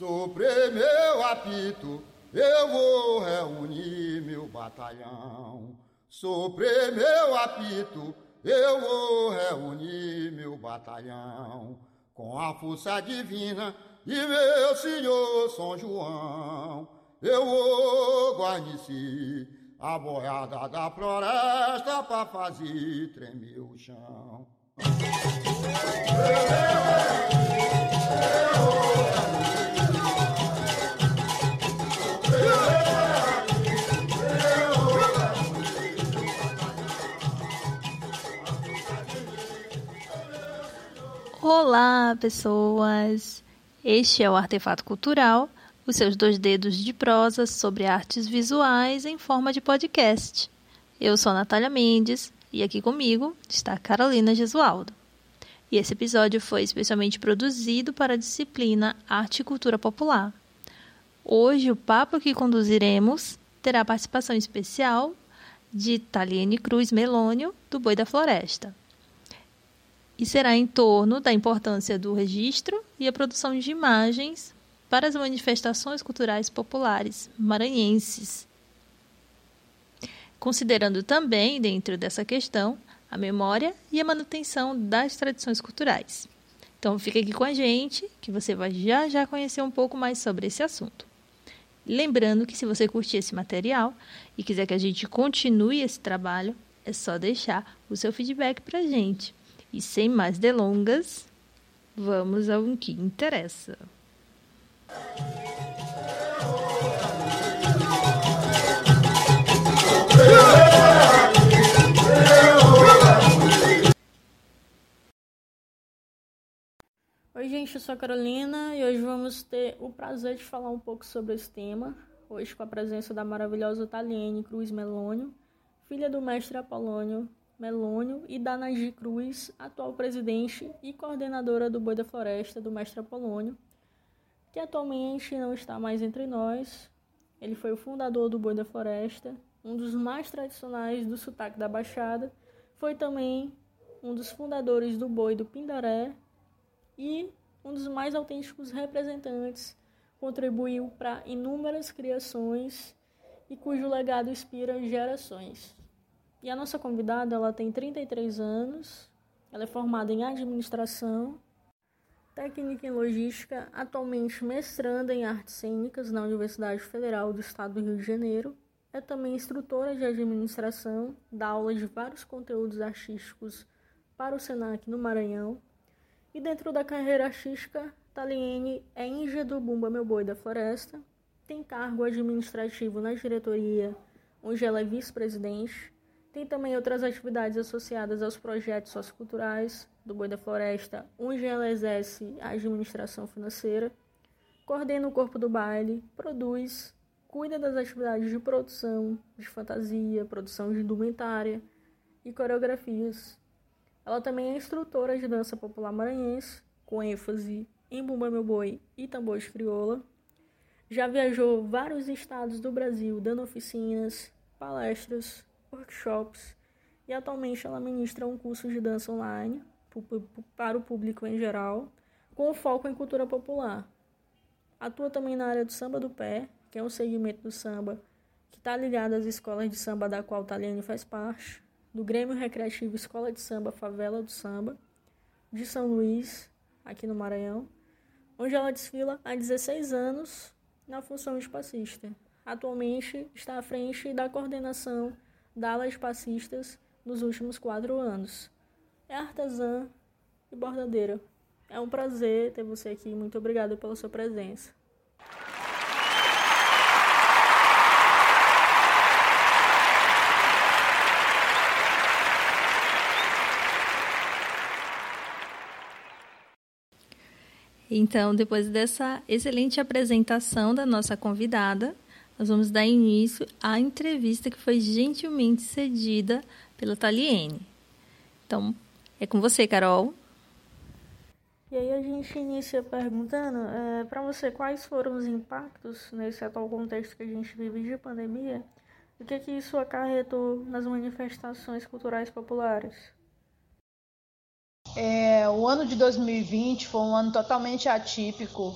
Sobre meu apito, eu vou reunir meu batalhão. Sobre meu apito, eu vou reunir meu batalhão. Com a força divina e meu senhor São João, eu vou guarnecer a boiada da floresta pra fazer tremer o chão. Olá, pessoas! Este é o Artefato Cultural, os seus dois dedos de prosa sobre artes visuais em forma de podcast. Eu sou Natália Mendes e aqui comigo está Carolina Gesualdo. E esse episódio foi especialmente produzido para a disciplina Arte e Cultura Popular. Hoje o papo que conduziremos terá participação especial de Taliene Cruz Melônio, do Boi da Floresta e será em torno da importância do registro e a produção de imagens para as manifestações culturais populares maranhenses. Considerando também, dentro dessa questão, a memória e a manutenção das tradições culturais. Então, fica aqui com a gente, que você vai já já conhecer um pouco mais sobre esse assunto. Lembrando que se você curtir esse material e quiser que a gente continue esse trabalho, é só deixar o seu feedback para a gente. E sem mais delongas, vamos ao que interessa. Oi, gente, eu sou a Carolina e hoje vamos ter o prazer de falar um pouco sobre esse tema. Hoje, com a presença da maravilhosa Taliene Cruz Melônio, filha do mestre Apolônio Melônio e da Nagi Cruz, atual presidente e coordenadora do Boi da Floresta, do Mestre Apolônio, que atualmente não está mais entre nós. Ele foi o fundador do Boi da Floresta, um dos mais tradicionais do sotaque da Baixada, foi também um dos fundadores do Boi do Pindaré e um dos mais autênticos representantes, contribuiu para inúmeras criações e cujo legado inspira gerações. E a nossa convidada, ela tem 33 anos, ela é formada em administração, técnica em logística, atualmente mestranda em artes cênicas na Universidade Federal do Estado do Rio de Janeiro. É também instrutora de administração, dá aula de vários conteúdos artísticos para o SENAC no Maranhão. E dentro da carreira artística, Taliene é índia do Bumba Meu Boi da Floresta, tem cargo administrativo na diretoria, onde ela é vice-presidente, tem também outras atividades associadas aos projetos socioculturais do Boi da Floresta, onde ela exerce a administração financeira, coordena o corpo do baile, produz, cuida das atividades de produção, de fantasia, produção de indumentária e coreografias. Ela também é instrutora de dança popular maranhense, com ênfase em Bumba Meu Boi e tambor de crioula. Já viajou vários estados do Brasil dando oficinas, palestras, workshops e atualmente ela ministra um curso de dança online para o público em geral, com foco em cultura popular. Atua também na área do samba do pé, que é um segmento do samba que está ligado às escolas de samba da qual Taliane faz parte, do Grêmio Recreativo Escola de Samba Favela do Samba, de São Luís, aqui no Maranhão, onde ela desfila há 16 anos na função de passista. Atualmente está à frente da coordenação dalas passistas nos últimos quatro anos. É artesã e bordadeira. É um prazer ter você aqui. Muito obrigada pela sua presença. Então, depois dessa excelente apresentação da nossa convidada, nós vamos dar início à entrevista que foi gentilmente cedida pela Taliene. Então, é com você, Carol. E aí a gente inicia perguntando, é, para você, quais foram os impactos nesse atual contexto que a gente vive de pandemia? E o que, que isso acarretou nas manifestações culturais populares? É, o ano de 2020 foi um ano totalmente atípico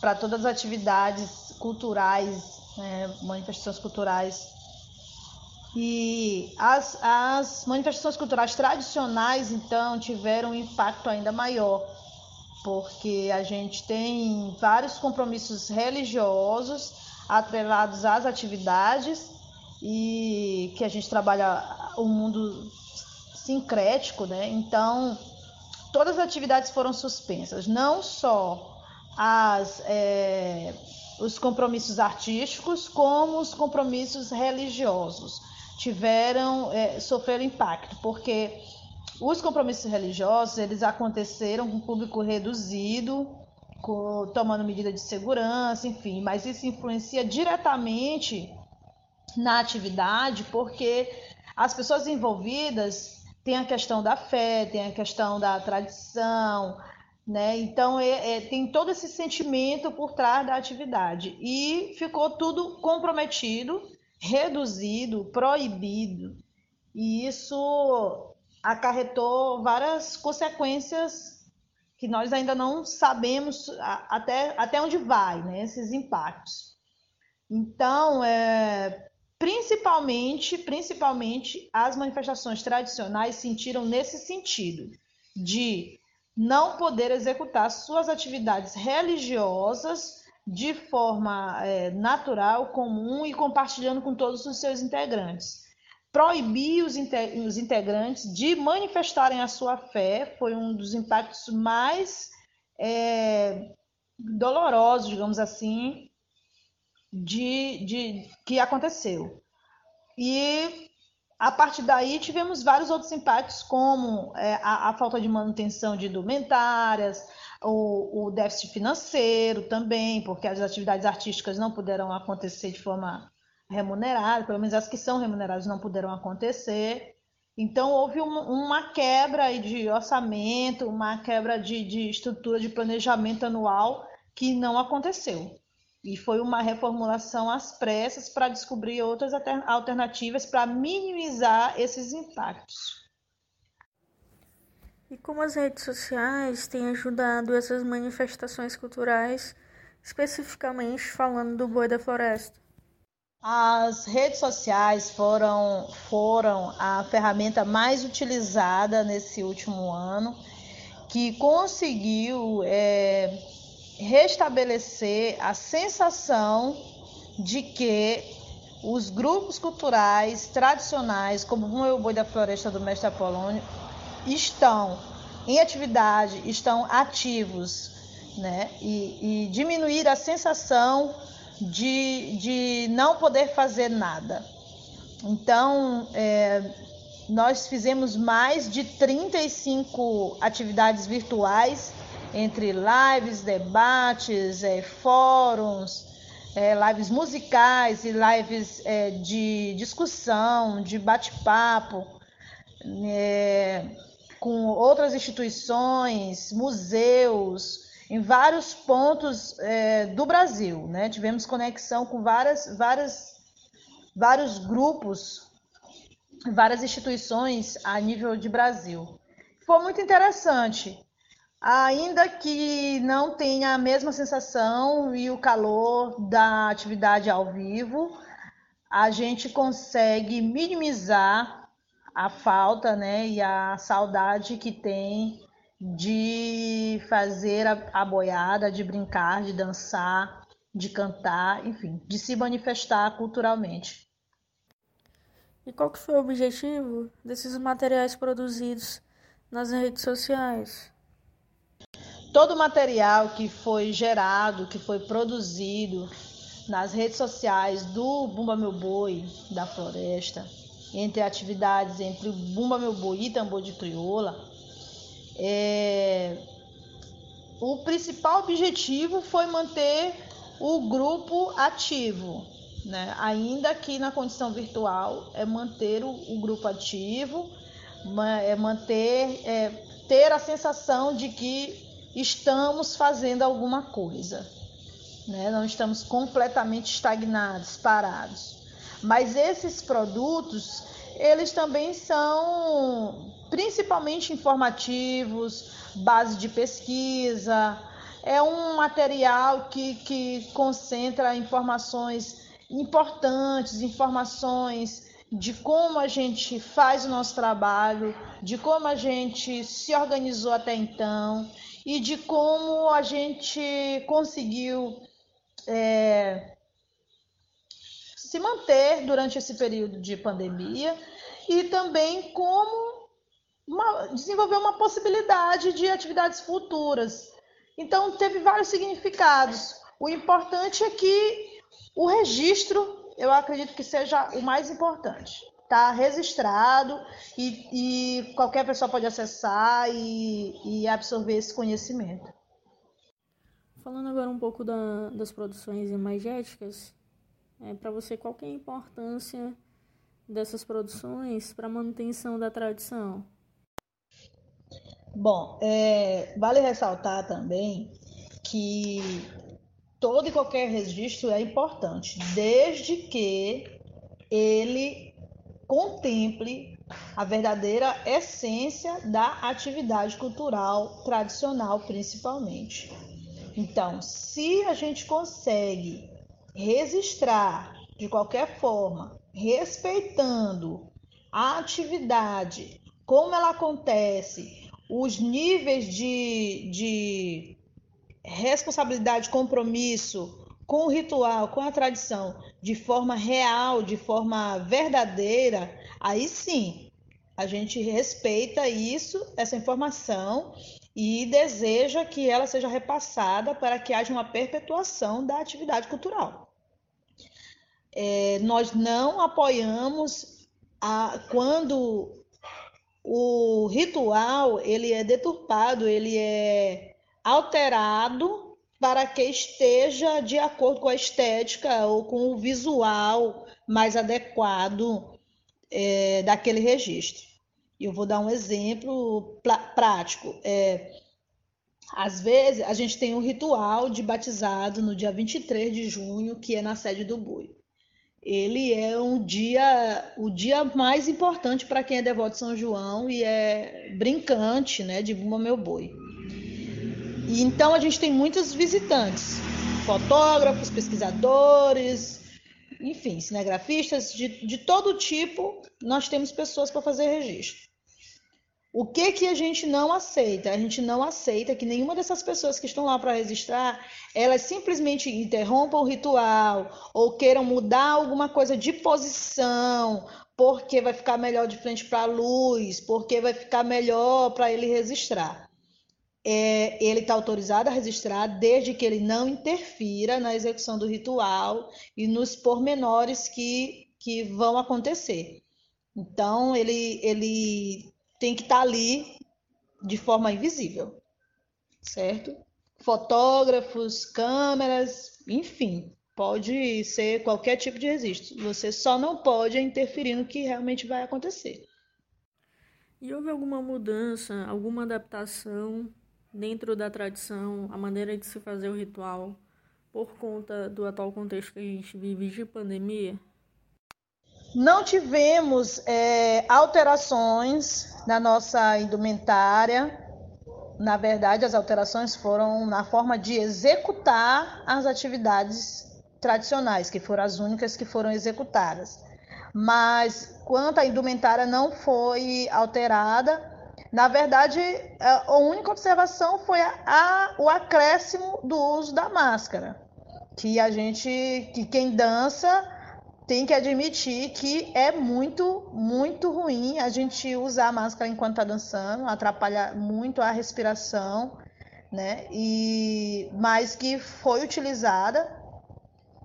para todas as atividades culturais, né, manifestações culturais. E as, as manifestações culturais tradicionais, então, tiveram um impacto ainda maior, porque a gente tem vários compromissos religiosos atrelados às atividades e que a gente trabalha o mundo sincrético, né? Então, todas as atividades foram suspensas, não só as, é, os compromissos artísticos, como os compromissos religiosos. Tiveram é, sofreram impacto, porque os compromissos religiosos eles aconteceram com público reduzido, com, tomando medida de segurança, enfim, mas isso influencia diretamente na atividade, porque as pessoas envolvidas tem a questão da fé, tem a questão da tradição, né? Então é, é, tem todo esse sentimento por trás da atividade e ficou tudo comprometido, reduzido, proibido e isso acarretou várias consequências que nós ainda não sabemos até, até onde vai, né? Esses impactos. Então, é, Principalmente, principalmente as manifestações tradicionais sentiram nesse sentido de não poder executar suas atividades religiosas de forma é, natural, comum e compartilhando com todos os seus integrantes. Proibir os, os integrantes de manifestarem a sua fé foi um dos impactos mais é, dolorosos, digamos assim, de, de que aconteceu. E a partir daí tivemos vários outros impactos, como é, a, a, falta de manutenção de indumentárias, o, o, déficit financeiro também, porque as atividades artísticas não puderam acontecer de forma remunerada, pelo menos as que são remuneradas não puderam acontecer. Então houve uma, uma quebra de orçamento, uma quebra de, de estrutura de planejamento anual que não aconteceu. E foi uma reformulação às pressas para descobrir outras alternativas para minimizar esses impactos. E como as redes sociais têm ajudado essas manifestações culturais, especificamente falando do Boi da Floresta? As redes sociais foram, foram a ferramenta mais utilizada nesse último ano, que conseguiu é, restabelecer a sensação de que os grupos culturais tradicionais, como o Meu Boi da Floresta do Mestre Apolônio, estão em atividade, estão ativos, né? E, e diminuir a sensação de, de não poder fazer nada. Então, é, nós fizemos mais de 35 atividades virtuais entre lives, debates, é, fóruns, é, lives musicais e lives é, de discussão, de bate-papo, com outras instituições, museus, em vários pontos do Brasil. Né? Tivemos conexão com várias, várias, vários grupos, várias instituições a nível de Brasil. Foi muito interessante ainda que não tenha a mesma sensação e o calor da atividade ao vivo, a gente consegue minimizar a falta né, e a saudade que tem de fazer a, a boiada, de brincar, de dançar, de cantar, enfim, de se manifestar culturalmente. E qual que foi o objetivo desses materiais produzidos nas redes sociais? Todo o material que foi gerado, que foi produzido nas redes sociais do Bumba Meu Boi da Floresta, entre atividades entre Bumba Meu Boi e Tambor de Crioula, é... o principal objetivo foi manter o grupo ativo, né? ainda que na condição virtual, é manter o, o grupo ativo, é manter, é, ter a sensação de que estamos fazendo alguma coisa. Né? Não estamos completamente estagnados, parados. Mas esses produtos, eles também são principalmente informativos, base de pesquisa, é um material que, que concentra informações importantes, informações de como a gente faz o nosso trabalho, de como a gente se organizou até então e de como a gente conseguiu é, se manter durante esse período de pandemia e também como uma, desenvolver uma possibilidade de atividades futuras. Então, teve vários significados. O importante é que o registro, eu acredito que seja o mais importante. Está registrado e, e, qualquer pessoa pode acessar e, e absorver esse conhecimento. Falando agora um pouco da, das produções imagéticas, é, para você qual é a importância dessas produções para a manutenção da tradição? Bom, é, vale ressaltar também que todo e qualquer registro é importante, desde que ele contemple a verdadeira essência da atividade cultural tradicional, principalmente. Então, se a gente consegue registrar de qualquer forma, respeitando a atividade, como ela acontece, os níveis de, de responsabilidade, compromisso com o ritual, com a tradição, de forma real, de forma verdadeira, aí sim a gente respeita isso, essa informação e deseja que ela seja repassada para que haja uma perpetuação da atividade cultural. É, nós não apoiamos a, quando o ritual ele é deturpado, ele é alterado para que esteja de acordo com a estética ou com o visual mais adequado é, daquele registro. Eu vou dar um exemplo prático. É, às vezes, a gente tem um ritual de batizado no dia 23 de junho, que é na sede do Bui ele é um dia, o dia mais importante para quem é devoto de São João e é brincante, né, de Meu Boi. E então a gente tem muitos visitantes, fotógrafos, pesquisadores, enfim, cinegrafistas de, de todo tipo, nós temos pessoas para fazer registro. O que que a gente não aceita? A gente não aceita que nenhuma dessas pessoas que estão lá para registrar, elas simplesmente interrompam o ritual ou queiram mudar alguma coisa de posição, porque vai ficar melhor de frente para a luz, porque vai ficar melhor para ele registrar. É, ele está autorizado a registrar desde que ele não interfira na execução do ritual e nos pormenores que, que vão acontecer. Então, ele, ele tem que estar tá ali de forma invisível, certo? Fotógrafos, câmeras, enfim, pode ser qualquer tipo de registro. Você só não pode interferir no que realmente vai acontecer. E houve alguma mudança, alguma adaptação dentro da tradição, a maneira de se fazer o ritual, por conta do atual contexto que a gente vive de pandemia? Não tivemos é, alterações na nossa indumentária. Na verdade, as alterações foram na forma de executar as atividades tradicionais, que foram as únicas que foram executadas. Mas quanto à indumentária não foi alterada, na verdade, a única observação foi a, a, o acréscimo do uso da máscara, que a gente, que quem dança tem que admitir que é muito, muito ruim a gente usar a máscara enquanto está dançando, atrapalha muito a respiração, né? E mas que foi utilizada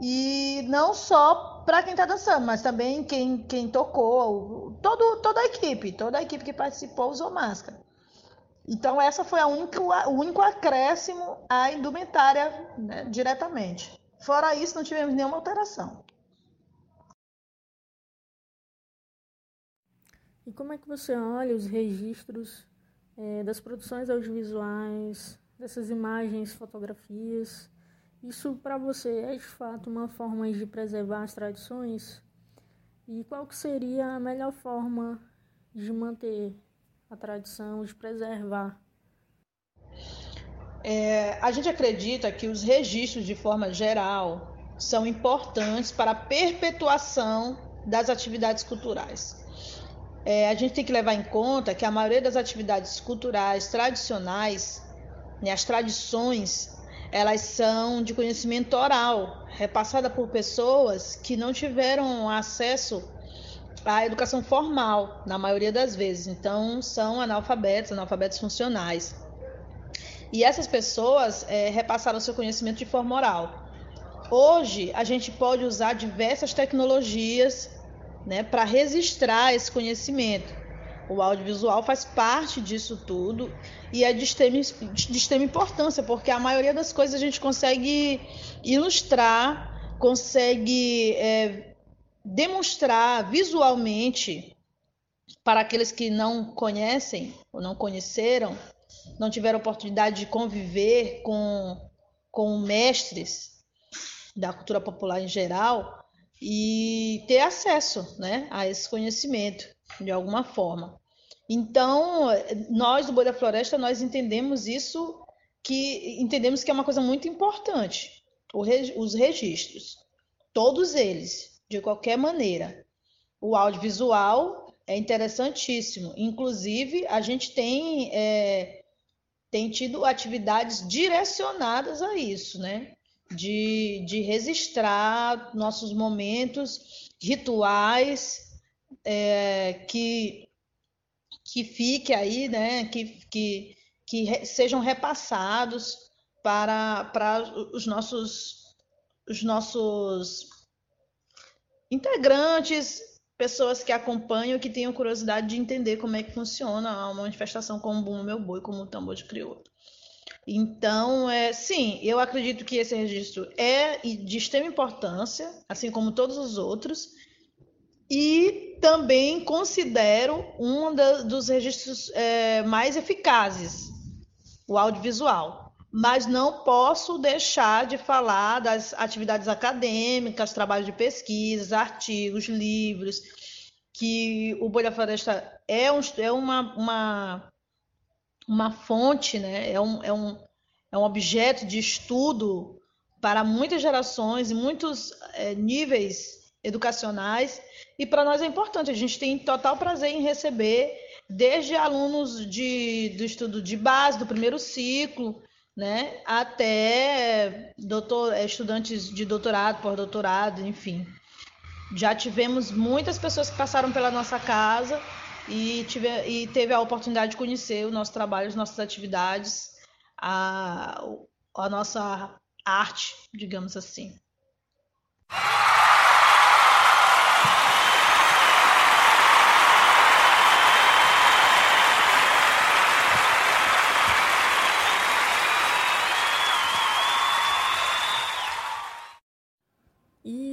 e não só para quem está dançando, mas também quem, quem tocou, todo, toda a equipe, toda a equipe que participou usou máscara. Então essa foi a única, o único acréscimo à indumentária né, diretamente. Fora isso, não tivemos nenhuma alteração. E como é que você olha os registros é, das produções audiovisuais, dessas imagens, fotografias? Isso para você é de fato uma forma de preservar as tradições? E qual que seria a melhor forma de manter a tradição, de preservar? É, a gente acredita que os registros, de forma geral, são importantes para a perpetuação das atividades culturais. É, a gente tem que levar em conta que a maioria das atividades culturais tradicionais, né, as tradições, elas são de conhecimento oral, repassada por pessoas que não tiveram acesso à educação formal, na maioria das vezes. Então, são analfabetos, analfabetos funcionais. E essas pessoas é, repassaram seu conhecimento de forma oral. Hoje, a gente pode usar diversas tecnologias né, para registrar esse conhecimento. O audiovisual faz parte disso tudo e é de extrema, de extrema importância, porque a maioria das coisas a gente consegue ilustrar, consegue é, demonstrar visualmente para aqueles que não conhecem ou não conheceram, não tiveram oportunidade de conviver com, com mestres da cultura popular em geral, e ter acesso né, a esse conhecimento de alguma forma. Então, nós do Boi da Floresta, nós entendemos isso, que entendemos que é uma coisa muito importante, os registros, todos eles, de qualquer maneira. O audiovisual é interessantíssimo, inclusive a gente tem, é, tem tido atividades direcionadas a isso, né? de, de registrar nossos momentos rituais é, que, que fique aí, né, que, que, que sejam repassados para, para os nossos, os nossos integrantes, pessoas que acompanham, que tenham curiosidade de entender como é que funciona a manifestação como o Bumbo Meu Boi, como o tambor de crioula. Então, é, sim, eu acredito que esse registro é de extrema importância, assim como todos os outros, e também considero um da, dos registros é, mais eficazes, o audiovisual. Mas não posso deixar de falar das atividades acadêmicas, trabalhos de pesquisa, artigos, livros, que o Boi da Floresta é, um, é uma, uma uma fonte, né? é, um, é, um, é um objeto de estudo para muitas gerações e muitos é, níveis educacionais. E para nós é importante, a gente tem total prazer em receber desde alunos de, do estudo de base, do primeiro ciclo, né, até doutor, é, estudantes de doutorado, pós-doutorado, enfim. Já tivemos muitas pessoas que passaram pela nossa casa e, tive, e teve a oportunidade de conhecer o nosso trabalho, as nossas atividades, a, a nossa arte, digamos assim.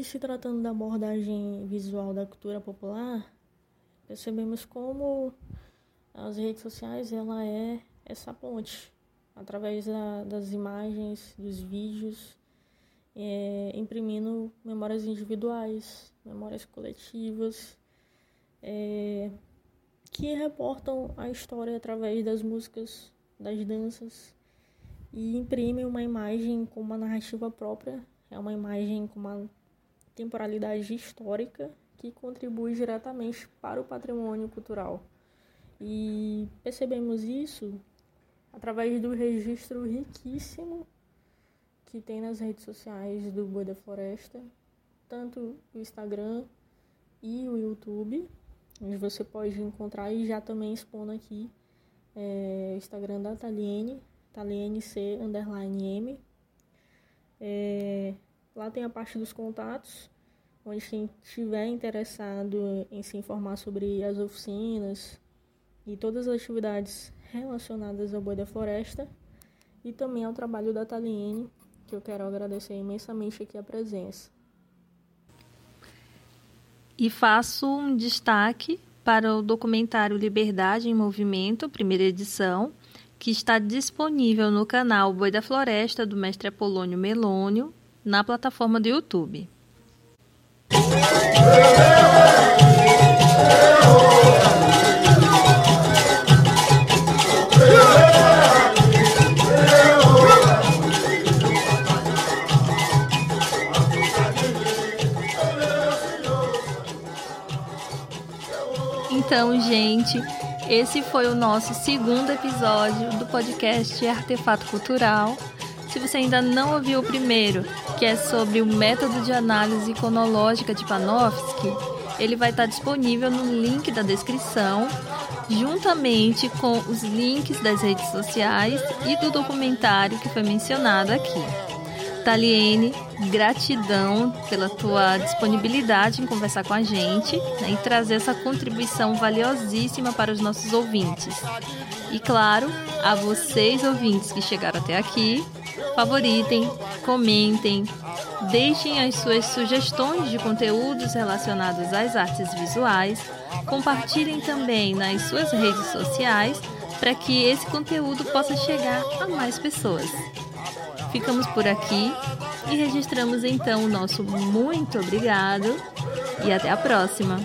Se tratando da abordagem visual da cultura popular, percebemos como as redes sociais ela é essa ponte através da, das imagens, dos vídeos, é, imprimindo memórias individuais, memórias coletivas, é, que reportam a história através das músicas, das danças e imprimem uma imagem com uma narrativa própria, é uma imagem com uma temporalidade histórica que contribui diretamente para o patrimônio cultural. E percebemos isso através do registro riquíssimo que tem nas redes sociais do Boi da Floresta, tanto o Instagram e o YouTube, onde você pode encontrar e já também expondo aqui é, o Instagram da Taliene, C underline M. É, lá tem a parte dos contatos, onde quem estiver interessado em se informar sobre as oficinas e todas as atividades relacionadas ao boi da floresta e também ao trabalho da Taliene, que eu quero agradecer imensamente aqui a presença. E faço um destaque para o documentário Liberdade em Movimento, primeira edição, que está disponível no canal Boi da Floresta do mestre Apolônio Melônio, na plataforma do YouTube. Então, gente, esse foi o nosso segundo episódio do podcast Artefato Cultural. Se você ainda não ouviu o primeiro, que é sobre o método de análise iconológica de Panofsky, ele vai estar disponível no link da descrição, juntamente com os links das redes sociais e do documentário que foi mencionado aqui. Taliene, gratidão pela tua disponibilidade em conversar com a gente né, e trazer essa contribuição valiosíssima para os nossos ouvintes. E claro, a vocês ouvintes que chegaram até aqui, favoritem, comentem, deixem as suas sugestões de conteúdos relacionados às artes visuais, compartilhem também nas suas redes sociais para que esse conteúdo possa chegar a mais pessoas. Ficamos por aqui e registramos então o nosso muito obrigado e até a próxima.